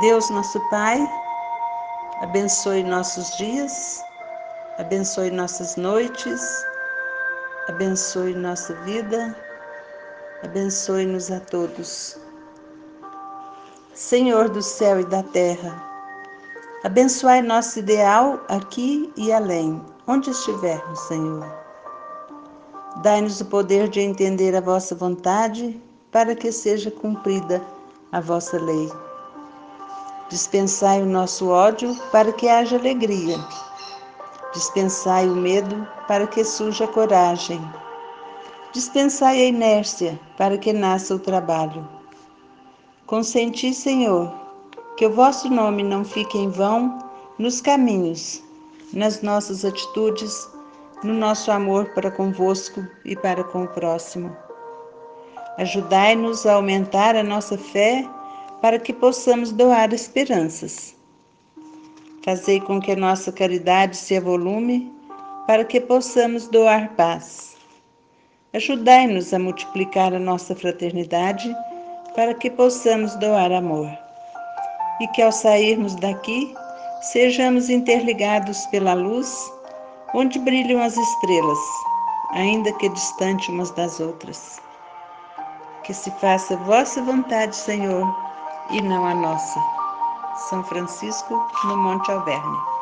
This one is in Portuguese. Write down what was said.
Deus, nosso Pai, abençoe nossos dias, abençoe nossas noites, abençoe nossa vida, abençoe-nos a todos. Senhor do céu e da terra, abençoai nosso ideal aqui e além, onde estivermos, Senhor. Dai-nos o poder de entender a vossa vontade para que seja cumprida a vossa lei. Dispensai o nosso ódio para que haja alegria. Dispensai o medo para que surja a coragem. Dispensai a inércia para que nasça o trabalho. Consenti, Senhor, que o vosso nome não fique em vão nos caminhos, nas nossas atitudes, no nosso amor para convosco e para com o próximo. Ajudai-nos a aumentar a nossa fé para que possamos doar esperanças. Fazei com que a nossa caridade se avolume para que possamos doar paz. Ajudai-nos a multiplicar a nossa fraternidade para que possamos doar amor. E que ao sairmos daqui, sejamos interligados pela luz, onde brilham as estrelas, ainda que distante umas das outras. Que se faça vossa vontade, Senhor e não a nossa. São Francisco, no Monte Alverne.